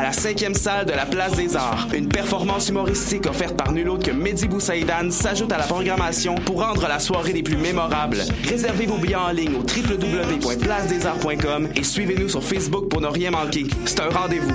à la cinquième salle de la Place des Arts. Une performance humoristique offerte par nul autre que Mehdi Boussaïdan s'ajoute à la programmation pour rendre la soirée des plus mémorables. Réservez vos billets en ligne au www.placedesarts.com et suivez-nous sur Facebook pour ne rien manquer. C'est un rendez-vous.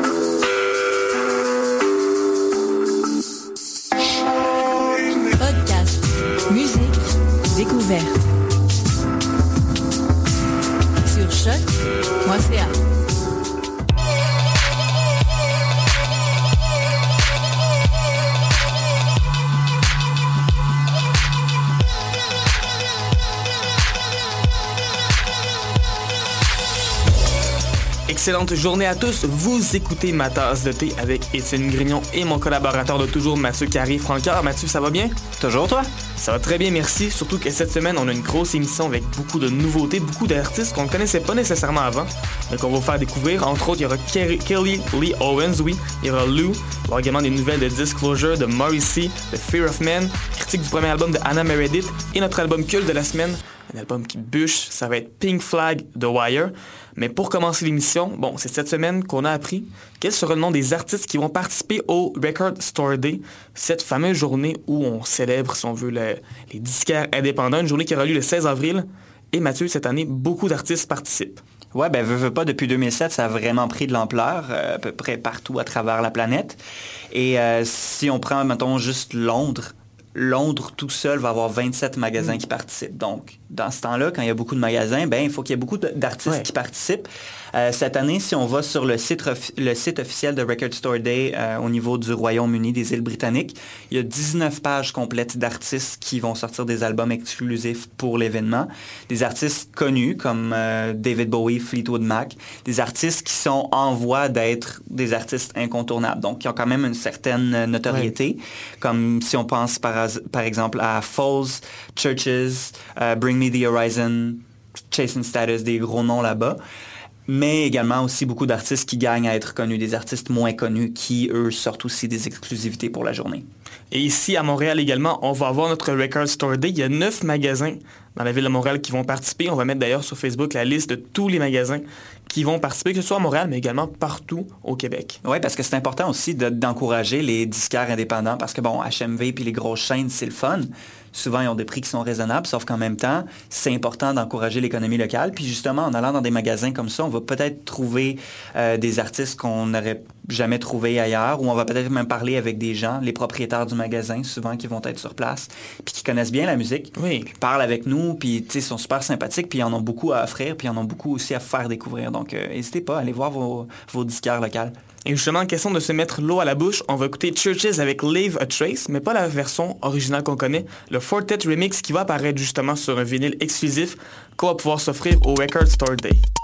Musique, Excellente journée à tous. Vous écoutez ma tasse de thé avec Étienne Grignon et mon collaborateur de toujours, Mathieu Carré Francard. Mathieu, ça va bien? Toujours toi? Ça va très bien, merci. Surtout que cette semaine, on a une grosse émission avec beaucoup de nouveautés, beaucoup d'artistes qu'on ne connaissait pas nécessairement avant, mais qu'on va vous faire découvrir. Entre autres, il y aura Kelly Lee Owens, oui. Il y aura Lou. Il y aura également des nouvelles de Disclosure, de Morrissey, de Fear of Man, critique du premier album de Anna Meredith et notre album culte de la semaine, un album qui bûche, ça va être Pink Flag The Wire. Mais pour commencer l'émission, bon, c'est cette semaine qu'on a appris quel sera le nom des artistes qui vont participer au Record Store Day, cette fameuse journée où on célèbre, si on veut, le- les disquaires indépendants, une journée qui aura lieu le 16 avril. Et Mathieu, cette année, beaucoup d'artistes participent. Ouais, ben veux, veux pas, depuis 2007, ça a vraiment pris de l'ampleur, euh, à peu près partout à travers la planète. Et euh, si on prend, mettons, juste Londres, Londres tout seul va avoir 27 magasins qui participent. Donc, dans ce temps-là, quand il y a beaucoup de magasins, ben, il faut qu'il y ait beaucoup d'artistes Ouais. qui participent. Euh, cette année, si on va sur le site, le site officiel de Record Store Day euh, au niveau du Royaume-Uni, des îles britanniques, il y a 19 pages complètes d'artistes qui vont sortir des albums exclusifs pour l'événement. Des artistes connus comme euh, David Bowie, Fleetwood Mac, des artistes qui sont en voie d'être des artistes incontournables, donc qui ont quand même une certaine notoriété, comme si on pense par, par exemple à Falls, Churches, Bring Me the Horizon, Chasing Status, des gros noms là-bas mais également aussi beaucoup d'artistes qui gagnent à être connus, des artistes moins connus qui, eux, sortent aussi des exclusivités pour la journée. Et ici, à Montréal également, on va avoir notre Record Store Day. Il y a neuf magasins dans la ville de Montréal qui vont participer. On va mettre d'ailleurs sur Facebook la liste de tous les magasins qui vont participer, que ce soit à Montréal, mais également partout au Québec. Oui, parce que c'est important aussi de- d'encourager les disquaires indépendants, parce que bon, HMV puis les grosses chaînes, c'est le fun. Souvent, ils ont des prix qui sont raisonnables, sauf qu'en même temps, c'est important d'encourager l'économie locale. Puis justement, en allant dans des magasins comme ça, on va peut-être trouver euh, des artistes qu'on n'aurait jamais trouvés ailleurs, ou on va peut-être même parler avec des gens, les propriétaires du magasin, souvent qui vont être sur place, puis qui connaissent bien la musique, Oui. puis parlent avec nous, puis sais, sont super sympathiques, puis ils en ont beaucoup à offrir, puis ils en ont beaucoup aussi à faire découvrir. Donc, euh, n'hésitez pas, allez voir vos, vos disquaires locales. Et justement, question de se mettre l'eau à la bouche, on va écouter Churches avec Leave a Trace, mais pas la version originale qu'on connaît, le Fortet Remix qui va apparaître justement sur un vinyle exclusif qu'on va pouvoir s'offrir au Record Store Day.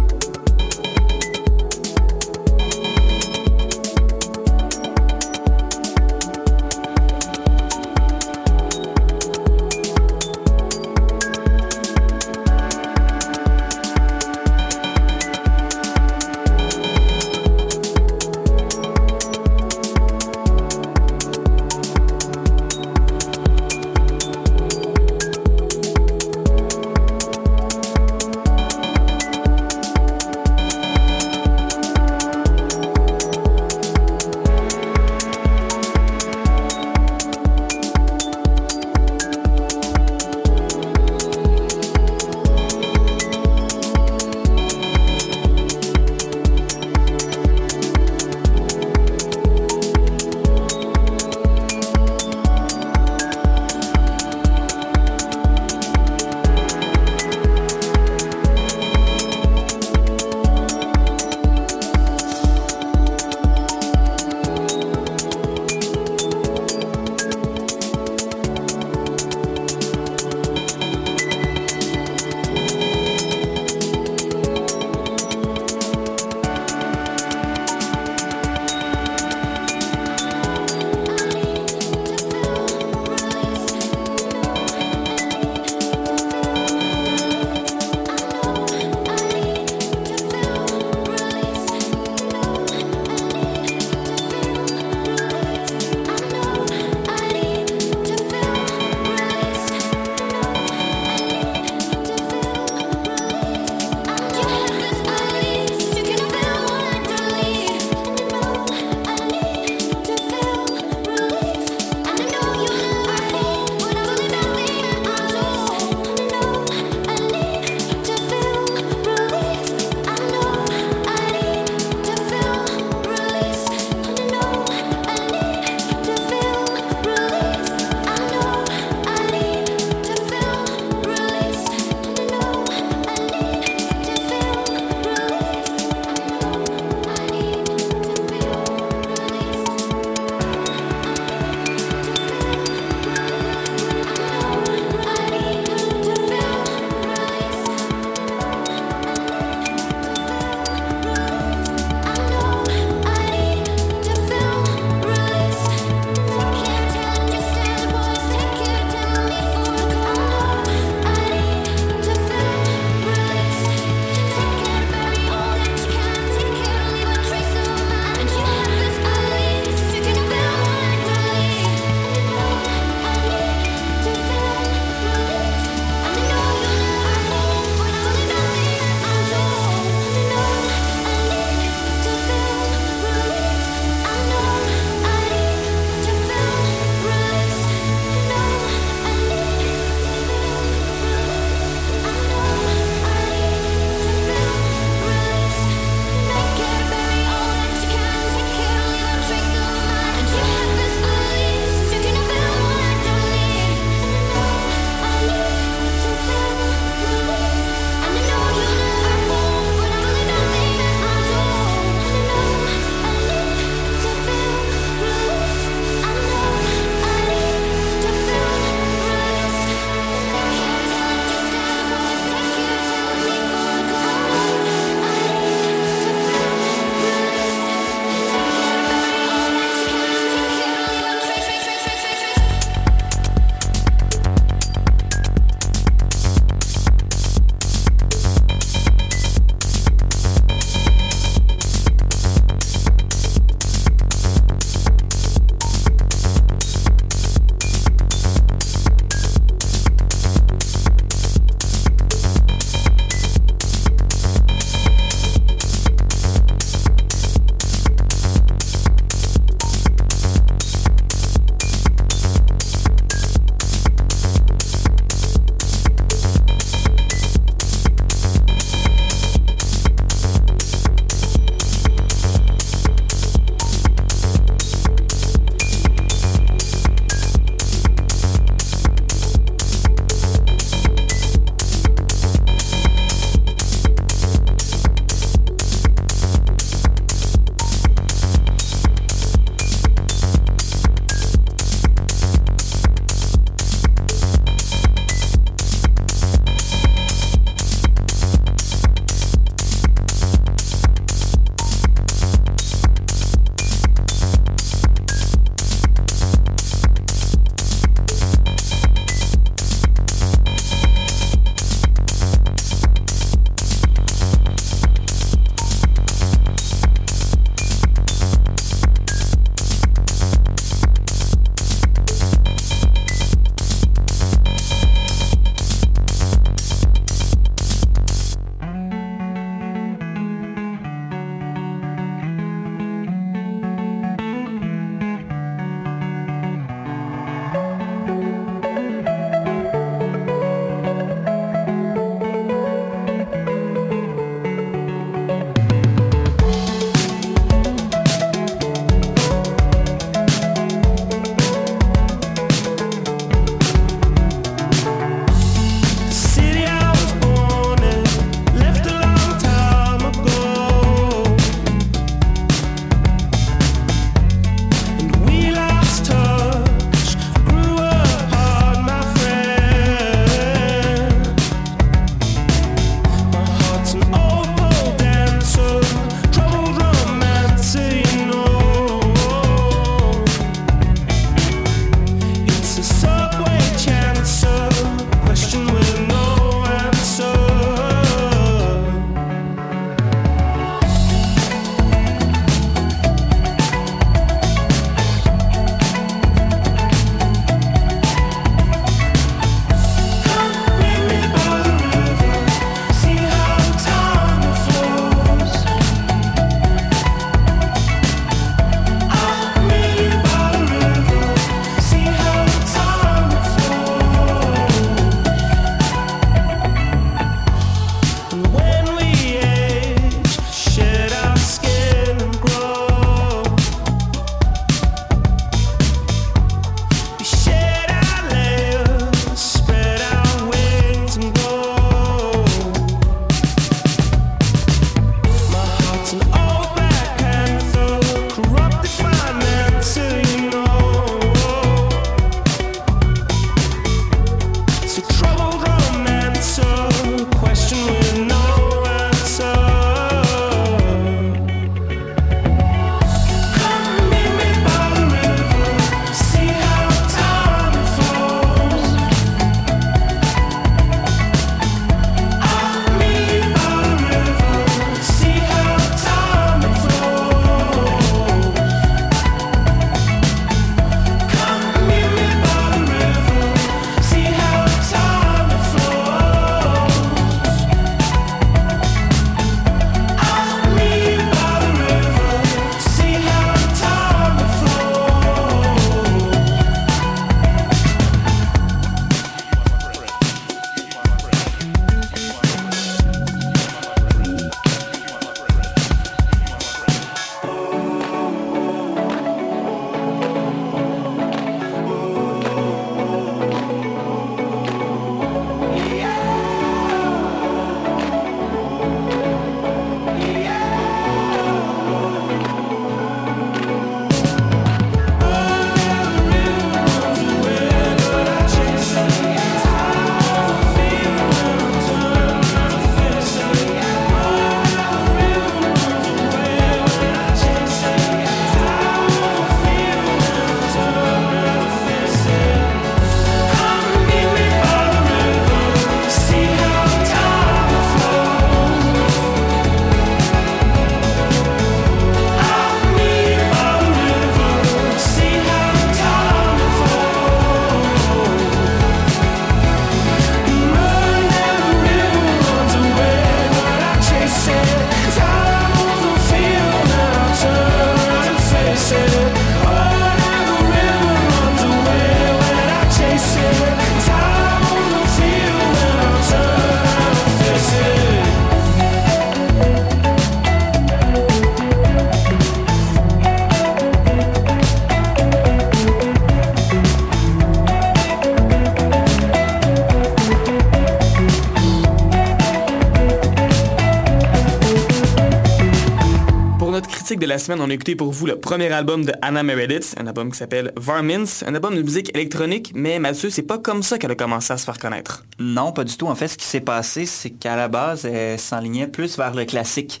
Semaine, on a écouté pour vous le premier album de Anna Meredith, un album qui s'appelle Varmints, un album de musique électronique, mais Mathieu, c'est pas comme ça qu'elle a commencé à se faire connaître. Non, pas du tout. En fait, ce qui s'est passé, c'est qu'à la base, elle s'enlignait plus vers le classique.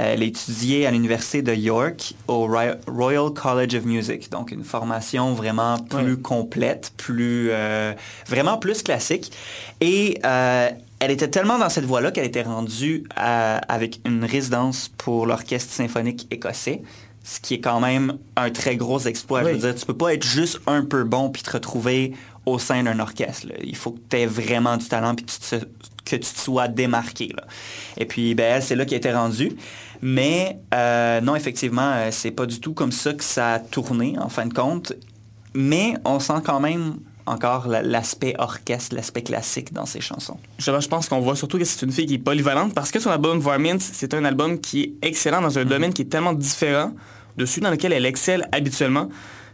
Elle étudiait à l'université de York au Royal College of Music, donc une formation vraiment plus complète, plus euh, vraiment plus classique. Et euh, elle était tellement dans cette voie-là qu'elle était rendue avec une résidence pour l'orchestre symphonique écossais, ce qui est quand même un très gros exploit. Je veux dire, tu peux pas être juste un peu bon puis te retrouver au sein d'un orchestre. Il faut que tu aies vraiment du talent puis que tu te, sois démarqué. Et puis, ben, c'est là qu'elle était rendue. Mais euh, non, effectivement, euh, c'est pas du tout comme ça que ça a tourné, en fin de compte. Mais on sent quand même encore l'aspect orchestre, l'aspect classique dans ses chansons. Je, pense qu'on voit surtout que c'est une fille qui est polyvalente parce que son album Varmint, c'est un album qui est excellent dans un mm-hmm. domaine qui est tellement différent de celui dans lequel elle excelle habituellement.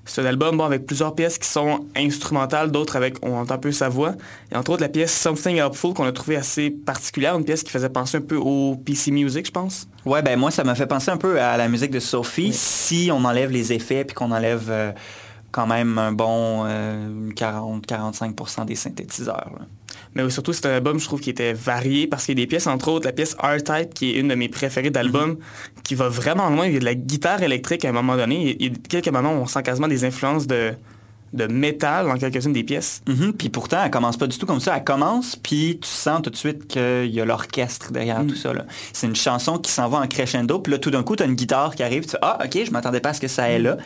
C'est un album bon, avec plusieurs pièces qui sont instrumentales, d'autres avec on entend un peu sa voix. Et entre autres la pièce Something Helpful qu'on a trouvé assez particulière, une pièce qui faisait penser un peu au PC Music, je pense. Ouais, ben moi ça m'a fait penser un peu à la musique de Sophie si on enlève les effets puis qu'on enlève euh, quand même un bon 40-45% euh, des synthétiseurs. Mais surtout, c'est un album, je trouve, qui était varié parce qu'il y a des pièces, entre autres, la pièce R-Type, qui est une de mes préférées d'album, qui va vraiment loin. Il y a de la guitare électrique à un moment donné. Il y a quelques moments où on sent quasiment des influences de, de métal dans quelques-unes des pièces. Mm-hmm. Puis pourtant, elle commence pas du tout comme ça. Elle commence, puis tu sens tout de suite qu'il y a l'orchestre derrière mm. tout ça. C'est une chanson qui s'en va en crescendo, puis là, tout d'un coup, tu as une guitare qui arrive, tu fais « Ah, OK, je m'attendais pas à ce que ça ait là. »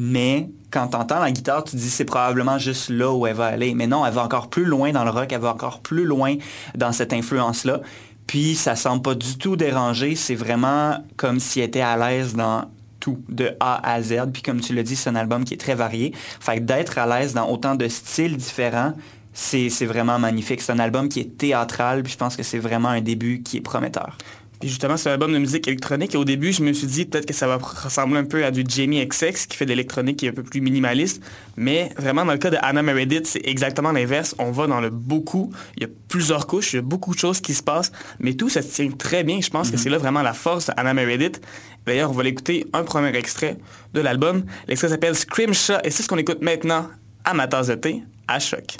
mais quand tu entends la guitare, tu dis c'est probablement juste là où elle va aller. Mais non, elle va encore plus loin dans le rock, elle va encore plus loin dans cette influence-là. Puis ça semble pas du tout dérangé, c'est vraiment comme si elle était à l'aise dans tout, de A à Z. Puis comme tu l'as dit, c'est un album qui est très varié. Fait d'être à l'aise dans autant de styles différents, c'est vraiment magnifique. C'est un album qui est théâtral, puis je pense que c'est vraiment un début qui est prometteur. Puis justement, c'est un album de musique électronique. Et au début, je me suis dit peut-être que ça va ressembler un peu à du Jamie XX, qui fait de l'électronique qui est un peu plus minimaliste. Mais vraiment, dans le cas de Anna Meredith, c'est exactement l'inverse. On va dans le beaucoup. Il y a plusieurs couches, il y a beaucoup de choses qui se passent. Mais tout, ça se tient très bien. Je pense que mhm. c'est là vraiment la force d'Anna Meredith. D'ailleurs, on va l'écouter un premier extrait de l'album. L'extrait s'appelle Screamshaw et c'est ce qu'on écoute maintenant à ma tasse de thé à choc.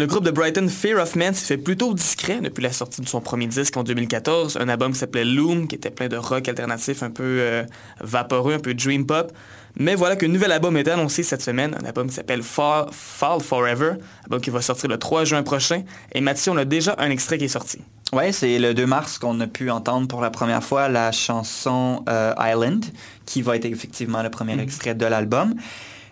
Le groupe de Brighton Fear of Man s'est fait plutôt discret depuis la sortie de son premier disque en 2014, un album qui s'appelait Loom, qui était plein de rock alternatif un peu euh, vaporeux, un peu dream pop. Mais voilà qu'un nouvel album est annoncé cette semaine, un album qui s'appelle Fall, Fall Forever, un album qui va sortir le 3 juin prochain. Et Mathieu, on a déjà un extrait qui est sorti. Oui, c'est le 2 mars qu'on a pu entendre pour la première fois la chanson euh, Island, qui va être effectivement le premier extrait de l'album.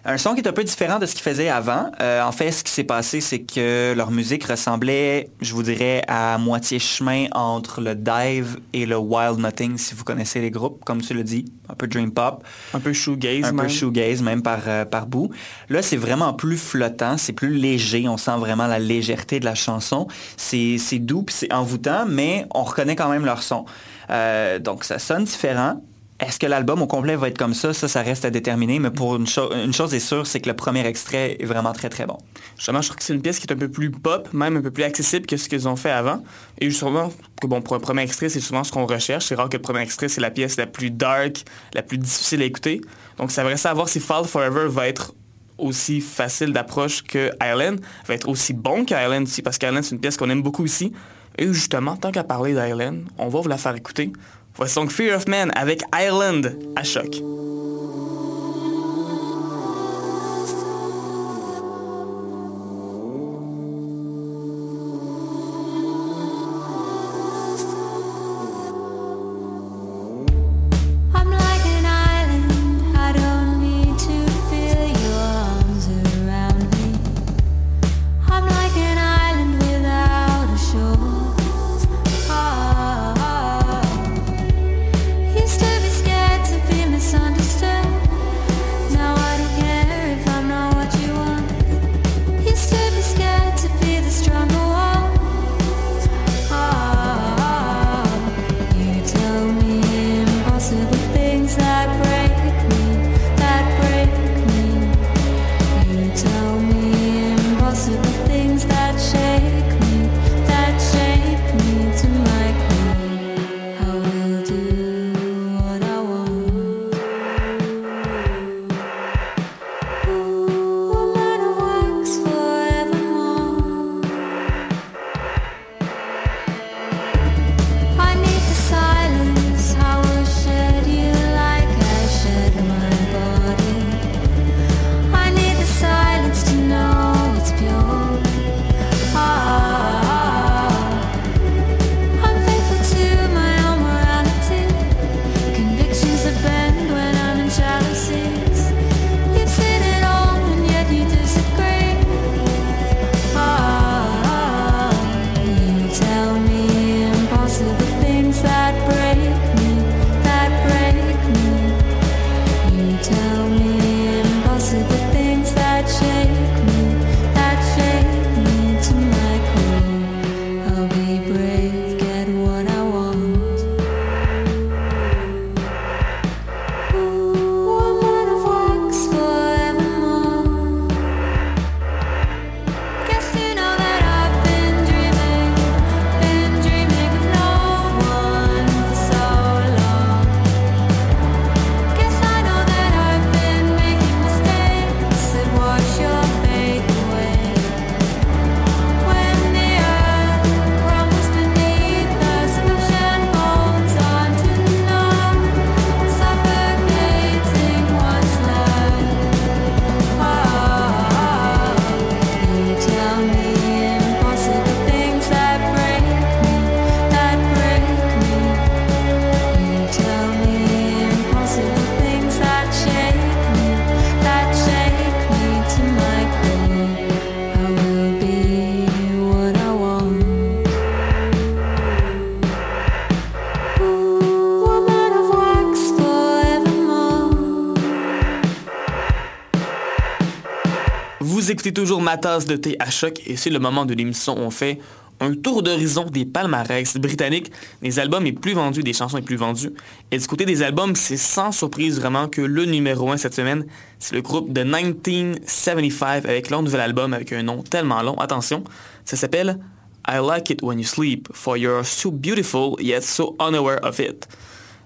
Un son qui est un peu différent de ce qu'ils faisaient avant. Euh, en fait, ce qui s'est passé, c'est que leur musique ressemblait, je vous dirais, à moitié chemin entre le dive et le wild nothing, si vous connaissez les groupes, comme tu le dis, un peu dream pop. Un peu shoegaze Un même. peu shoegaze, même par, euh, par bout. Là, c'est vraiment plus flottant, c'est plus léger, on sent vraiment la légèreté de la chanson. C'est doux, puis c'est envoûtant, mais on reconnaît quand même leur son. Euh, donc, ça sonne différent. Est-ce que l'album au complet va être comme ça? Ça, ça reste à déterminer, mais pour une, cho- une chose est sûre, c'est que le premier extrait est vraiment très, très bon. Justement, je trouve que c'est une pièce qui est un peu plus pop, même un peu plus accessible que ce qu'ils ont fait avant. Et que bon, pour un premier extrait, c'est souvent ce qu'on recherche. C'est rare que le premier extrait, c'est la pièce la plus dark, la plus difficile à écouter. Donc, ça va rester à voir si Fall Forever va être aussi facile d'approche que Island, va être aussi bon qu'Island aussi, parce qu'Island, c'est une pièce qu'on aime beaucoup ici. Et justement, tant qu'à parler d'Island, on va vous la faire écouter. Voici donc Fear of Man avec Island à choc. Écoutez toujours ma tasse de thé à choc et c'est le moment de l'émission où on fait un tour d'horizon des palmarès britanniques, des albums les plus vendus, des chansons les plus vendues. Et du côté des albums, c'est sans surprise vraiment que le numéro 1 cette semaine, c'est le groupe de 1975 avec leur nouvel album avec un nom tellement long. Attention, ça s'appelle I Like It When You Sleep, for You're So Beautiful Yet So Unaware of It.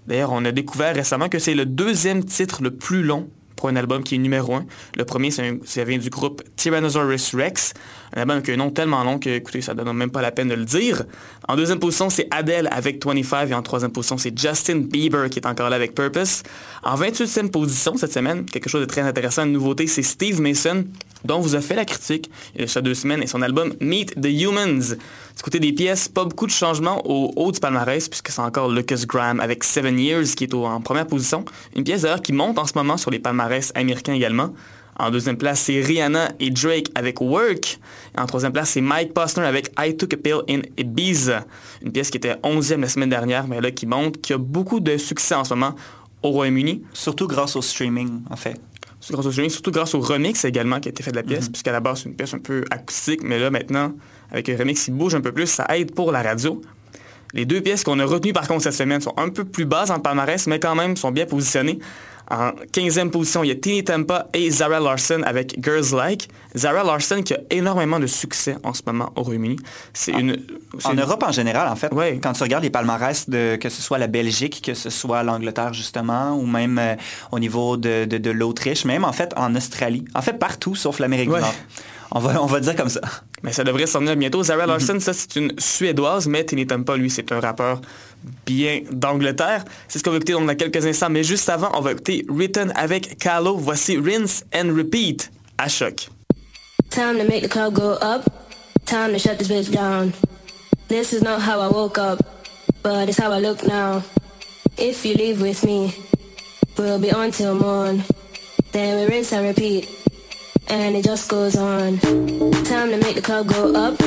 D'ailleurs, on a découvert récemment que c'est le deuxième titre le plus long un album qui est numéro 1. Le premier, c'est un- ça vient du groupe Tyrannosaurus Rex, un album avec un nom tellement long que, écoutez, ça donne même pas la peine de le dire. En deuxième position, c'est Adele avec 25 et en troisième position, c'est Justin Bieber qui est encore là avec Purpose. En 28e position cette semaine, quelque chose de très intéressant, une nouveauté, c'est Steve Mason, dont vous a fait la critique il déjà deux semaines, et son album Meet the Humans. Du côté des pièces, pas beaucoup de changements au haut du palmarès, puisque c'est encore Lucas Graham avec Seven Years qui est en première position. Une pièce d'ailleurs qui monte en ce moment sur les palmarès américains également. En deuxième place, c'est Rihanna et Drake avec Work. En troisième place, c'est Mike Posner avec I Took a Pill in Ibiza. Une pièce qui était 11e la semaine dernière, mais là qui monte, qui a beaucoup de succès en ce moment au Royaume-Uni. Surtout grâce au streaming, en fait. Grâce au surtout grâce au remix également qui a été fait de la pièce, puisqu'à la base, c'est une pièce un peu acoustique, mais là, maintenant, avec un remix qui bouge un peu plus, ça aide pour la radio. Les deux pièces qu'on a retenues par contre cette semaine sont un peu plus basses en palmarès, mais quand même sont bien positionnées. En 15e position, il y a Teeny Tampa et Zara Larson avec Girls Like. Zara Larson qui a énormément de succès en ce moment au Royaume-Uni. C'est une... En une- Europe en général, en fait, Ouais. quand tu regardes les palmarès, de, que ce soit la Belgique, que ce soit l'Angleterre justement, ou même euh, au niveau de, de- de l'Autriche, même en fait en Australie, en fait partout sauf l'Amérique Ouais. du Nord. On va, on va dire comme ça. Mais ça devrait s'en venir bientôt. Zara Larson, ça c'est une Suédoise, mais Teeny Tampa, lui, c'est un rappeur bien d'Angleterre. C'est ce qu'on va écouter dans quelques instants. Mais juste avant, on va écouter Written avec Kalo. Voici Rinse and Repeat à choc. Time to make the club go up. Time to shut this bitch down. This is not how I woke up, but it's how I look now. If you leave with me, we'll be on till morn. Then we rinse and repeat, and it just goes on. Time to make the club go up.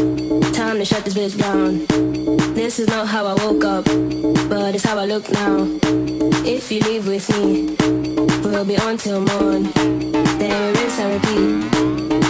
Time to shut this bitch down. This is not how I woke up, but it's how I look now. If you leave with me, we'll be on till morn. Then rinse and repeat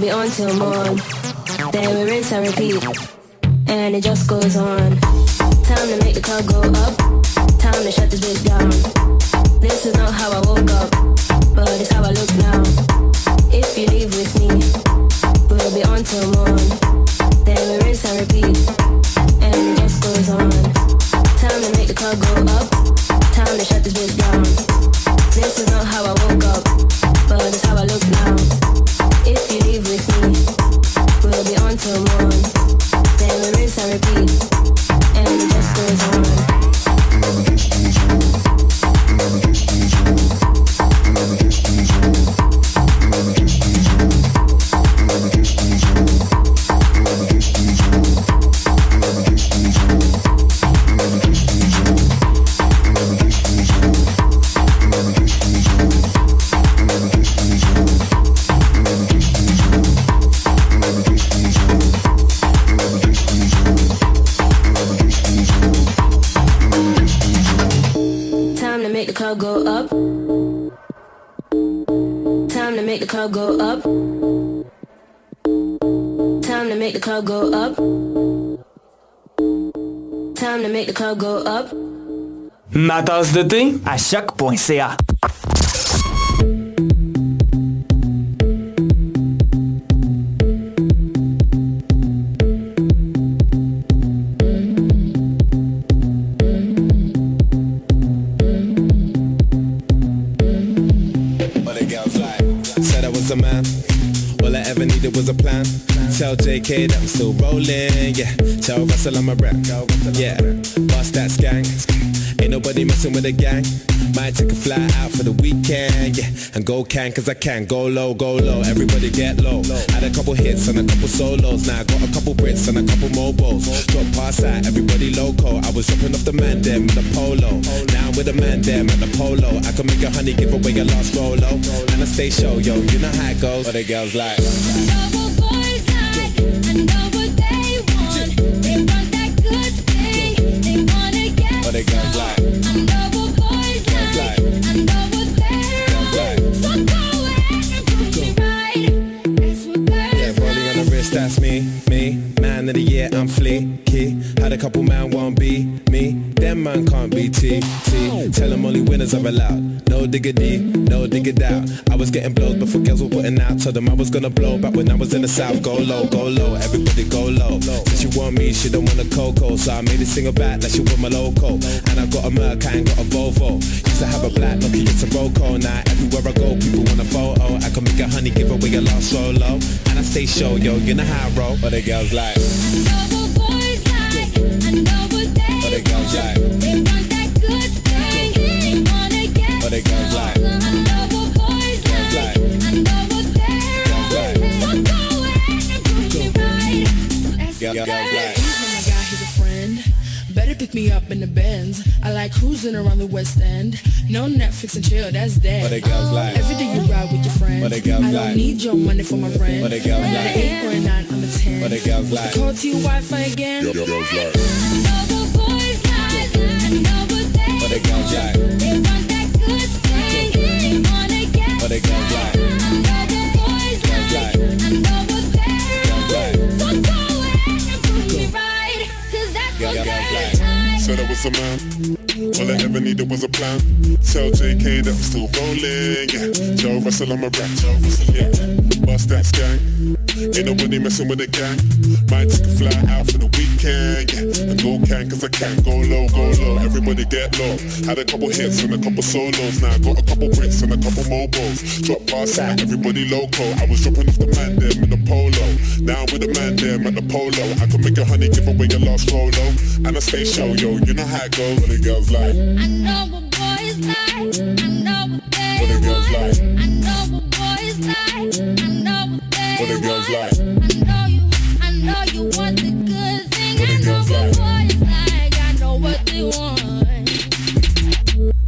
be on till morn. Then we rinse and repeat Ma tasse de thé? À choc.ca. All the girls like Said I was a man. All I ever needed was a plan. Tell JK that I'm still rolling Yeah. Tell Russell I'm a rap Yeah. Bust that skank Ain't nobody messing with a gang. Might take a fly out for the weekend Yeah. And go can cause I can. Go low, go low Everybody get low. Had a couple hits and a couple solos. Now I got a couple Brits and a couple mobiles Drop past that Everybody loco. I was dropping off the man them in the polo. Now I'm with the man them at the polo. I can make a honey give away a lost rolo. And I stay show yo You know how it goes. What the girls like Year, I'm fleeky. Had a couple man won't be me. Them man can't be T, T. Tell them only winners are allowed. No diggity, no diggity out. I was getting blows before girls were putting out. Told them I was gonna blow back when I was in the south. Go low, go low, everybody go low. Since she want me, she don't want a cocoa. So I made a single back like she want my loco. And I got a Merc, I ain't got a Volvo. Used to have a black Nokia, it's a Roco. Now everywhere I go, people want a photo. I can make a honey, give away a lost solo. And I stay show, yo, you know how I roll. But the girls like, What the boys like? but the girls like, Better pick me up in the Benz. I like cruising around the West End. No Netflix and chill, that's dead. But the girls like, Every day you ride with your friends. But the girls I like- don't need your money for my rent. But the girls I got like- an eight or a nine, I'm a ten. but the girls like, Call to your Wi-Fi again. but the girls like, but the girls like, but the girls like, girls like. Said I was a man. All I ever needed was a plan. Tell JK that I'm still rolling. Yeah. Tell Russell I'm a rap. Yeah. Bust that skank. Ain't nobody messing with a gang. Might take a fly out for the weekend. Yeah. And go can cause I can. Go low, go low. Everybody get low. Had a couple hits and a couple solos. Now I got a couple Brits and a couple mobiles. Drop past that. Everybody loco. I was dropping off the man them in the polo. Now I'm with the man them at the polo. I can make a honey give away a lost rolo. And I stay show, yo. You know how it goes. What the girls like. I know what the girls like. What the girls like. What the girls like.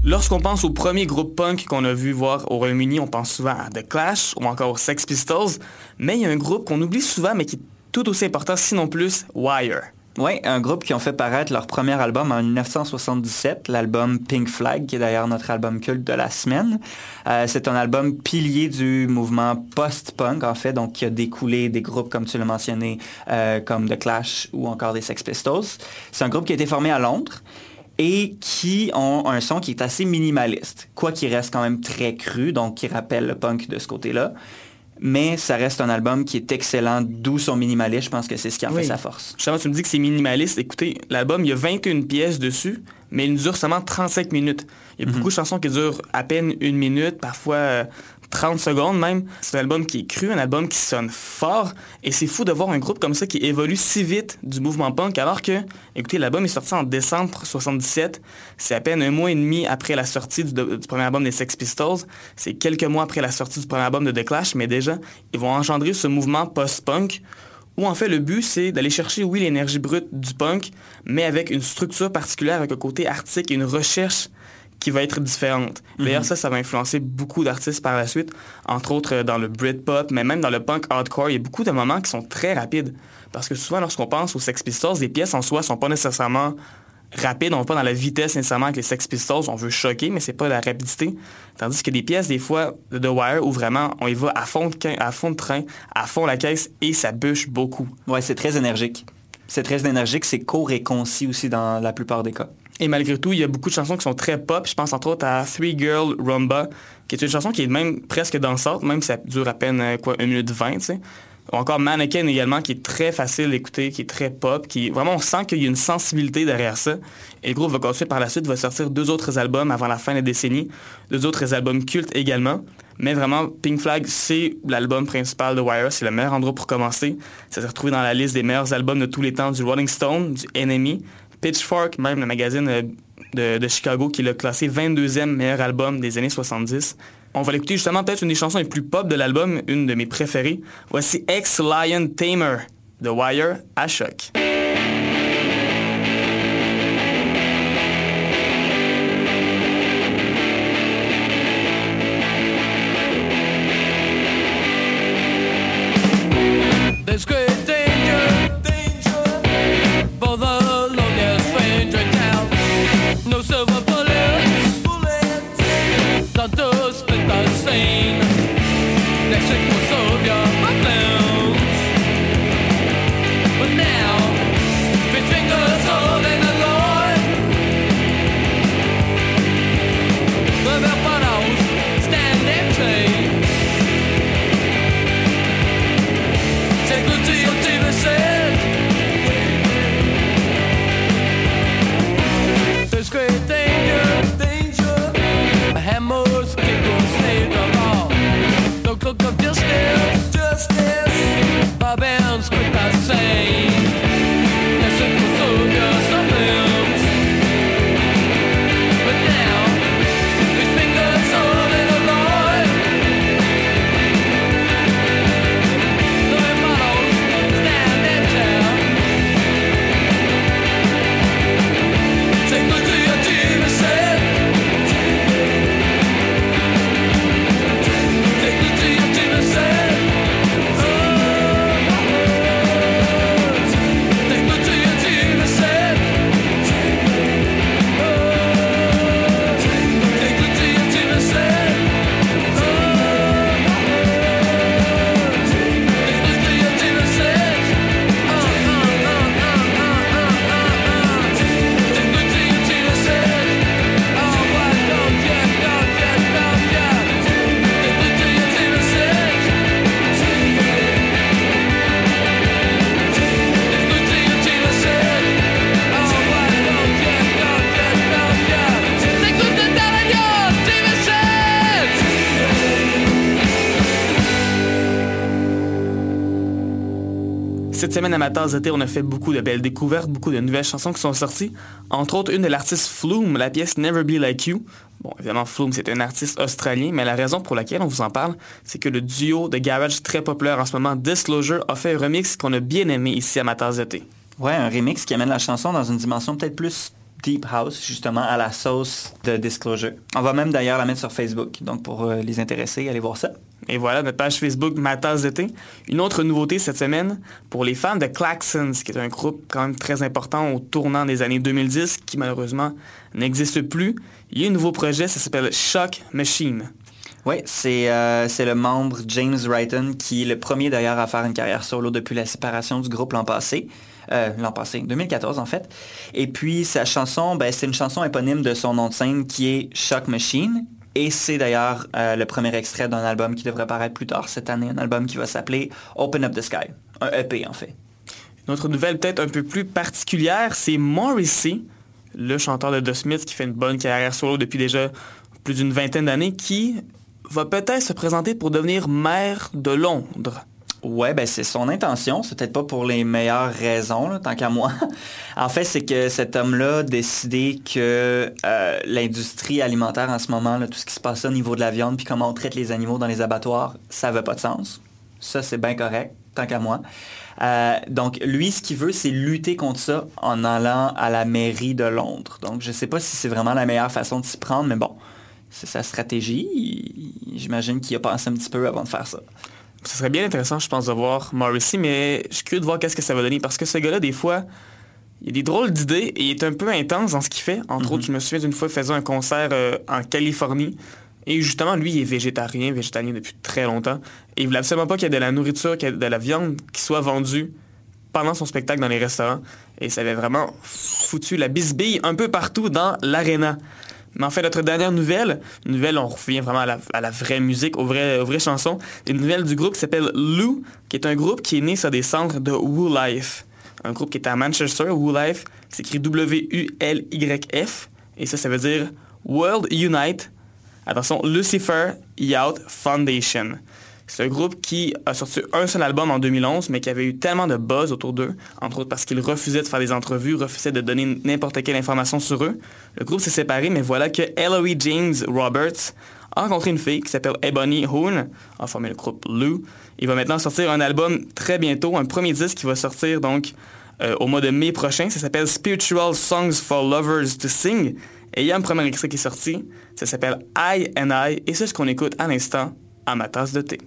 Lorsqu'on pense au premier groupe punk qu'on a vu voir au Royaume-Uni, on pense souvent à The Clash ou encore aux Sex Pistols, mais il y a un groupe qu'on oublie souvent mais qui est tout aussi important, sinon plus, Wire. Oui, un groupe qui ont fait paraître leur premier album en 1977, l'album Pink Flag, qui est d'ailleurs notre album culte de la semaine. Euh, c'est un album pilier du mouvement post-punk, en fait, donc qui a découlé des groupes, comme tu l'as mentionné, euh, comme The Clash ou encore des Sex Pistols. C'est un groupe qui a été formé à Londres et qui ont un son qui est assez minimaliste, quoi qu'il reste quand même très cru, donc qui rappelle le punk de ce côté-là. Mais ça reste un album qui est excellent, d'où son minimalisme. Je pense que c'est ce qui en Oui. fait sa force. Justement, tu me dis que c'est minimaliste. Écoutez, l'album, il y a 21 pièces dessus, mais il dure seulement 35 minutes. Il y a beaucoup de chansons qui durent à peine une minute, parfois euh, 30 secondes même. C'est un album qui est cru, un album qui sonne fort. Et c'est fou de voir un groupe comme ça qui évolue si vite du mouvement punk, alors que, écoutez, l'album est sorti en décembre 77. C'est à peine un mois et demi après la sortie du, premier album des Sex Pistols. C'est quelques mois après la sortie du premier album de The Clash, mais déjà, ils vont engendrer ce mouvement post-punk où en fait le but c'est d'aller chercher, oui, l'énergie brute du punk, mais avec une structure particulière, avec un côté artistique et une recherche qui va être différente. D'ailleurs, ça, ça va influencer beaucoup d'artistes par la suite, entre autres euh, dans le Britpop, mais même dans le punk hardcore, il y a beaucoup de moments qui sont très rapides. Parce que souvent, lorsqu'on pense aux Sex Pistols, les pièces en soi sont pas nécessairement rapide, on va pas dans la vitesse nécessairement avec les Sex Pistols, on veut choquer, mais c'est pas la rapidité. Tandis que des pièces, des fois, de The Wire, où vraiment on y va à fond de, à fond de train, à fond la caisse, et ça bûche beaucoup. Ouais, c'est très énergique. C'est très énergique, c'est court et concis aussi dans la plupart des cas. Et malgré tout, il y a beaucoup de chansons qui sont très pop. Je pense entre autres à Three Girl Rumba, qui est une chanson qui est même presque dansante, même si ça dure à peine euh, quoi, 1 minute 20, tu sais. Ou encore Mannequin également, qui est très facile d'écouter, qui est très pop, qui vraiment on sent qu'il y a une sensibilité derrière ça. Et le groupe va continuer par la suite, va sortir deux autres albums avant la fin de la décennie, deux autres albums cultes également. Mais vraiment, Pink Flag, c'est l'album principal de Wire, c'est le meilleur endroit pour commencer. Ça s'est retrouvé dans la liste des meilleurs albums de tous les temps du Rolling Stone, du Enemy, Pitchfork, même le magazine euh, de, Chicago qui l'a classé 22e meilleur album des années 70. On va l'écouter justement peut-être une des chansons les plus pop de l'album, une de mes préférées. Voici Ex-Lion Tamer de Wire à choc. Cette semaine à ma tasse d'été, on a fait beaucoup de belles découvertes, beaucoup de nouvelles chansons qui sont sorties. Entre autres, une de l'artiste Flume, la pièce Never Be Like You. Bon, évidemment, Flume, c'est un artiste australien, mais la raison pour laquelle on vous en parle, c'est que le duo de garage très populaire en ce moment, Disclosure, a fait un remix qu'on a bien aimé ici à ma tasse d'été. Ouais, un remix qui amène la chanson dans une dimension peut-être plus deep house, justement, à la sauce de Disclosure. On va même d'ailleurs la mettre sur Facebook, donc pour euh, les intéressés, allez voir ça. Et voilà, notre page Facebook Ma tasse d'été. Une autre nouveauté cette semaine, pour les fans de Klaxons, qui est un groupe quand même très important au tournant des années 2010, qui malheureusement n'existe plus, il y a un nouveau projet, ça s'appelle Shock Machine. Oui, c'est euh, c'est le membre James Wrighton qui est le premier d'ailleurs à faire une carrière solo depuis la séparation du groupe l'an passé. Euh, l'an passé, 2014 en fait. Et puis sa chanson, ben, c'est une chanson éponyme de son nom de scène qui est Shock Machine. Et c'est d'ailleurs euh, le premier extrait d'un album qui devrait paraître plus tard cette année, un album qui va s'appeler Open Up the Sky. Un EP en fait. Une autre nouvelle peut-être un peu plus particulière, c'est Morrissey, le chanteur de The Smiths qui fait une bonne carrière solo depuis déjà plus d'une vingtaine d'années, qui va peut-être se présenter pour devenir maire de Londres. Ouais, ben c'est son intention. C'est peut-être pas pour les meilleures raisons, tant qu'à moi. en fait, c'est que cet homme-là a décidé que euh, l'industrie alimentaire en ce moment, tout ce qui se passe au niveau de la viande, puis comment on traite les animaux dans les abattoirs, ça n'avait pas de sens. Ça, c'est bien correct, tant qu'à moi. Euh, donc, lui, ce qu'il veut, c'est lutter contre ça en allant à la mairie de Londres. Donc, je sais pas si c'est vraiment la meilleure façon de s'y prendre, mais bon, c'est sa stratégie. J'imagine qu'il a pensé un petit peu avant de faire ça. Ce serait bien intéressant, je pense, de voir Morrissey, mais je suis curieux de voir qu'est-ce que ça va donner, parce que ce gars-là, des fois, Il a des drôles d'idées et il est un peu intense dans ce qu'il fait. Entre autres, je me souviens d'une fois faisant un concert euh, en Californie. Et justement, lui, il est végétarien, végétalien depuis très longtemps. Et il voulait absolument pas qu'il y ait de la nourriture, qu'il y ait de la viande qui soit vendue pendant son spectacle dans les restaurants. Et ça avait vraiment foutu la bisbille un peu partout dans l'aréna. Mais en fait, notre dernière nouvelle, une nouvelle, on revient vraiment à la, vraie musique, aux vraies, aux vraies chansons, une nouvelle du groupe qui s'appelle Lou, qui est un groupe qui est né sur des centres de Woo Life. Un groupe qui est à Manchester, Woo Life, qui s'écrit W-U-L-Y-F. Et ça, ça veut dire World Unite. Attention, Lucifer Youth Foundation. C'est un groupe qui a sorti un seul album en 2011, mais qui avait eu tellement de buzz autour d'eux, entre autres parce qu'ils refusaient de faire des entrevues, refusaient de donner n'importe quelle information sur eux. Le groupe s'est séparé, mais voilà que Eloy James Roberts a rencontré une fille qui s'appelle Ebony Hoon, a formé le groupe Lou. Il va maintenant sortir un album très bientôt, un premier disque qui va sortir donc euh, au mois de mai prochain. Ça s'appelle Spiritual Songs for Lovers to Sing. Et il y a un premier extrait qui est sorti. Ça s'appelle I and I. Et c'est ce qu'on écoute à l'instant à ma tasse de thé.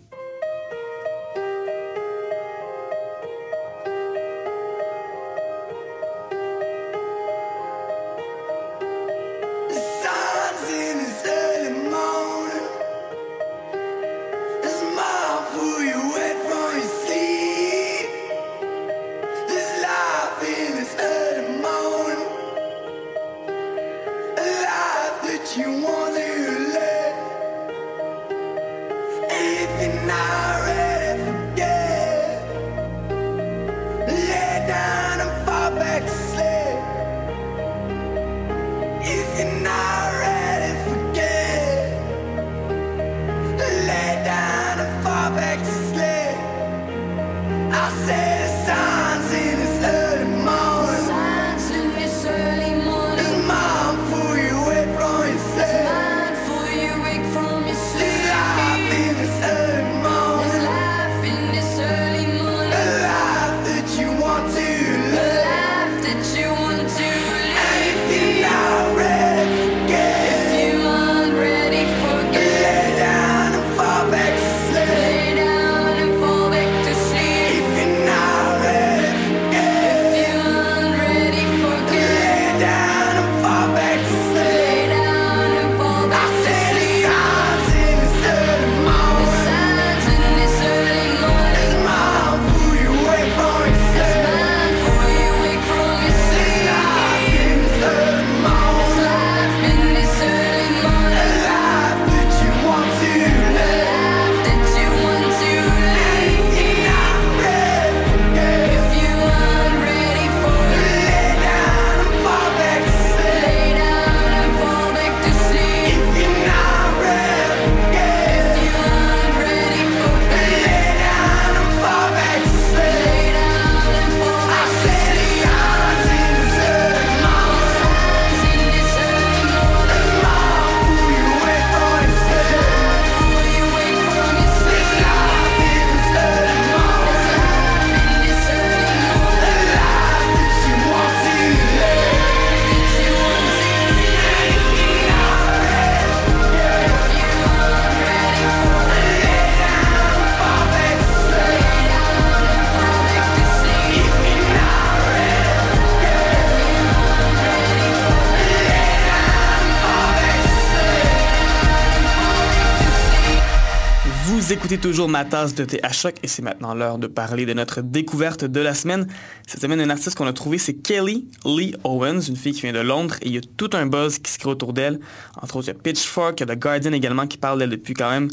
Toujours ma tasse de thé à choc et c'est maintenant l'heure de parler de notre découverte de la semaine. Cette semaine, un artiste qu'on a trouvé, c'est Kelly Lee Owens, une fille qui vient de Londres et il y a tout un buzz qui se crée autour d'elle. Entre autres, il y a Pitchfork, il y a The Guardian également qui parle d'elle depuis quand même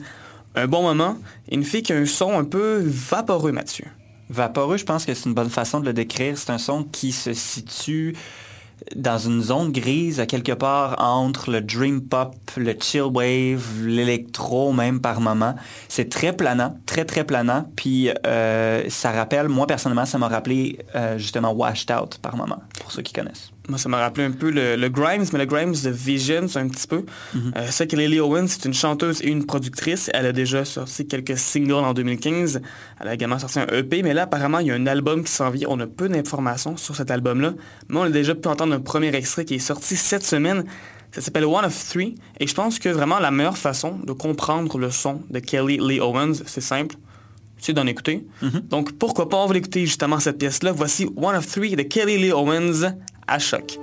un bon moment. Et une fille qui a un son un peu vaporeux, Mathieu. Vaporeux, je pense que c'est une bonne façon de le décrire. C'est un son qui se situe dans une zone grise à quelque part entre le dream pop, le chill wave, l'électro même par moment. C'est très planant, très très planant. Puis euh, ça rappelle, moi personnellement, ça m'a rappelé euh, justement Washed Out par moment, pour ceux qui connaissent. Moi, ça m'a rappelé un peu le, le Grimes, mais le Grimes de Vision, c'est un petit peu. Euh, c'est que Lily Owens, c'est une chanteuse et une productrice. Elle a déjà sorti quelques singles en 2015. Elle a également sorti un EP, mais là, apparemment, il y a un album qui s'en vient. On a peu d'informations sur cet album-là, mais on a déjà pu entendre un premier extrait qui est sorti cette semaine. Ça s'appelle One of Three, et je pense que vraiment la meilleure façon de comprendre le son de Kelly Lee Owens, c'est simple, c'est d'en écouter. Donc pourquoi pas, on va l'écouter justement cette pièce-là. Voici One of Three de Kelly Lee Owens à choc.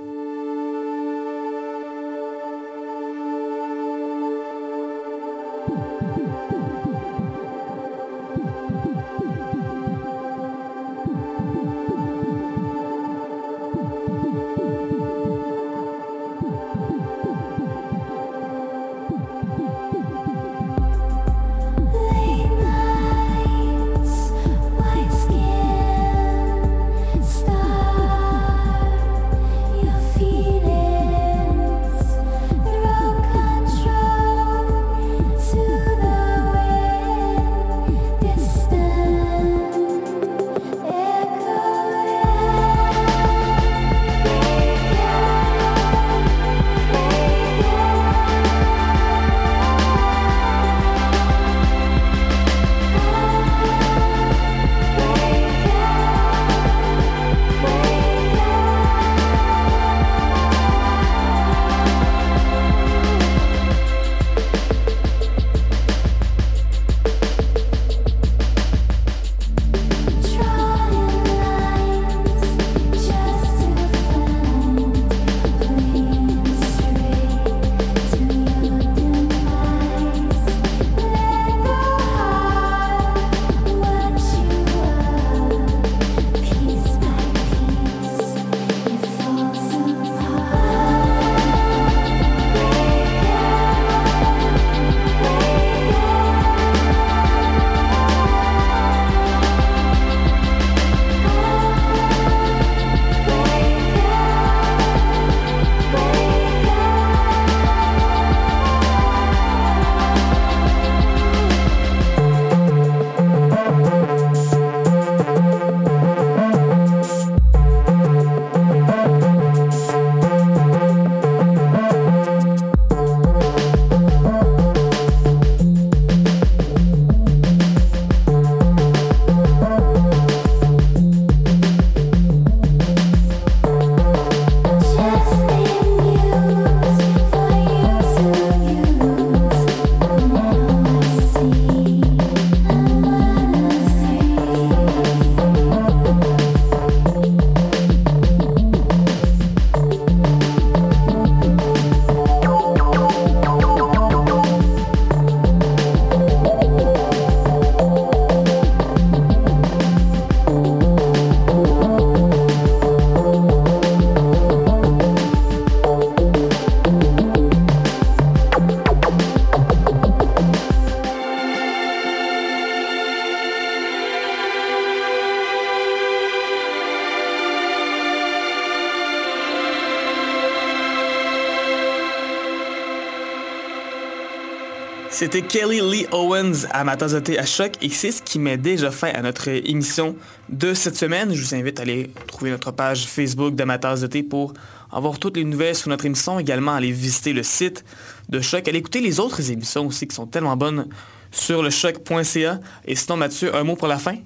C'était Kelly Lee Owens à à choc et c'est ce qui met déjà fin à notre émission de cette semaine. Je vous invite à aller trouver notre page Facebook de pour avoir toutes les nouvelles sur notre émission, également aller visiter le site de Choc, aller écouter les autres émissions aussi qui sont tellement bonnes sur le choc.ca. Et sinon Mathieu, un mot pour la fin?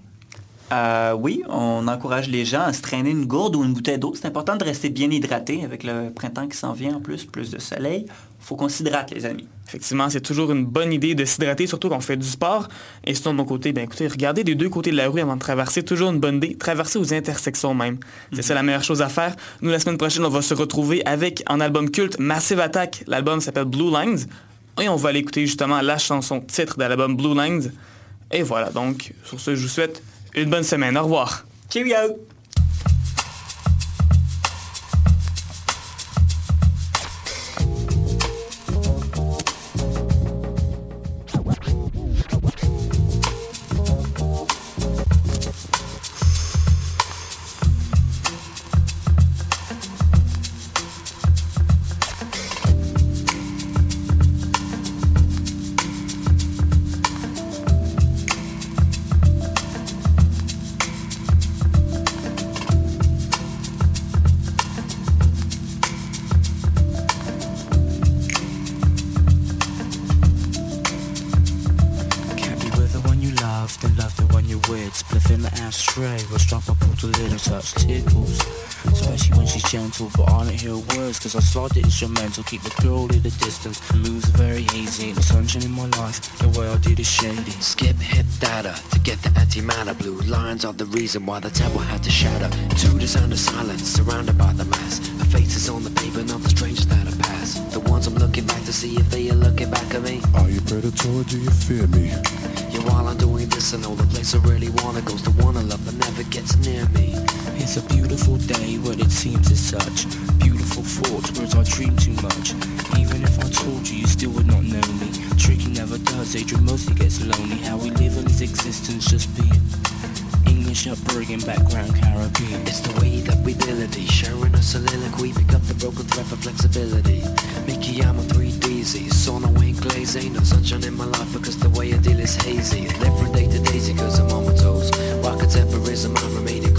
Euh, oui, on encourage les gens à se traîner une gourde ou une bouteille d'eau. C'est important de rester bien hydraté avec le printemps qui s'en vient en plus, plus de soleil. faut qu'on s'hydrate, les amis. Effectivement, c'est toujours une bonne idée de s'hydrater, surtout quand on fait du sport. Et sinon, de mon côté, ben écoutez, regardez des deux côtés de la rue avant de traverser. Toujours une bonne idée. Traverser aux intersections même. C'est ça la meilleure chose à faire. Nous, la semaine prochaine, on va se retrouver avec un album culte, Massive Attack. L'album s'appelle Blue Lines. Et on va aller écouter justement la chanson titre de l'album Blue Lines. Et voilà, donc, sur ce, je vous souhaite une bonne semaine. Au revoir. Cheerio! Instrumental, keep the girl at a distance. Moves are very hazy, the sunshine in my life The way I did is shady. Skip hip data to get the antimatter. Blue lines are the reason why the temple had to shatter. To the sound of silence, surrounded by the mass. The faces on the paper, not the strangers that I pass The ones I'm looking back to see if they are looking back at me. Are you predator? Do you fear me? Yeah, while I'm doing this, I know the place I really wanna goes the one I love that never gets near me. It's a beautiful day, but it seems as such Beautiful thoughts, words I dream too much. Even if I told you, you still would not know me. Tricky never does, Adrian mostly gets lonely. How we live in this existence, just being English upbringing, background Caribbean. It's the way that we ability eh? Sharing a soliloquy, pick up the broken thread for flexibility. Mickey, I'm a 3DZ eh? Sauna ain't glaze, eh? ain't no sunshine in my life Because the way I deal is hazy. Live from day to daisy cause I'm on my toes. While contemporism, I'm remaining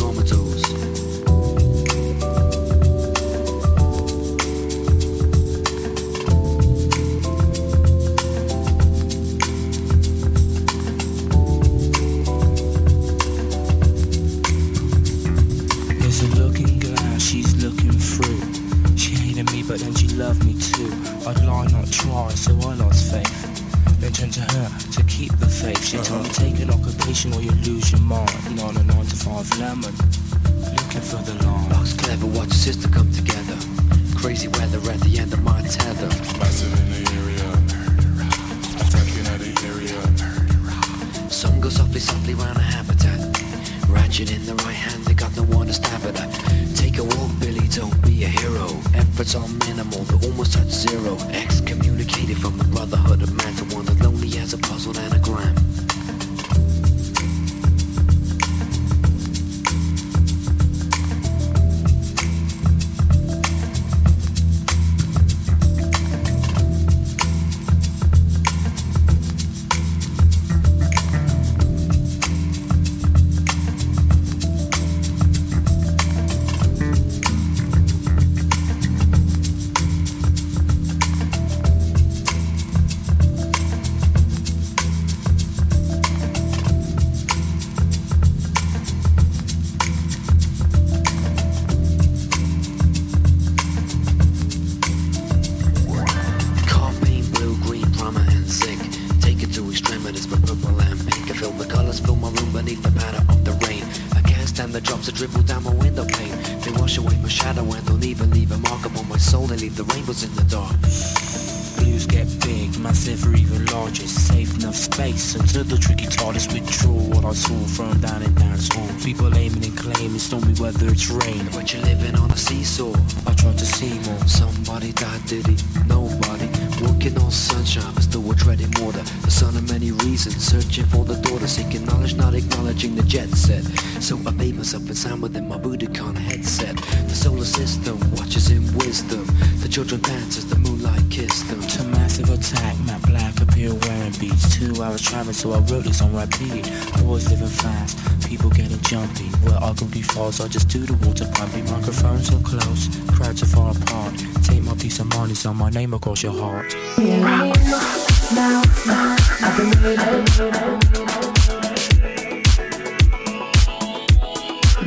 So I wrote this on repeat. I was living fast, people getting jumpy. Where go falls, I just do the water pumping. Microphones so close, crowds are far apart. Take my piece of money, so my name across your heart.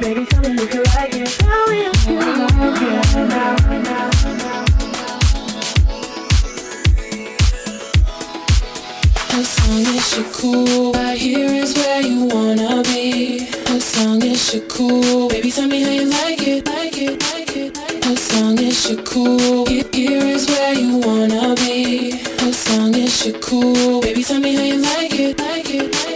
Baby, tell me you be. As long as you're cool, baby, tell me how you like it, like it, like it.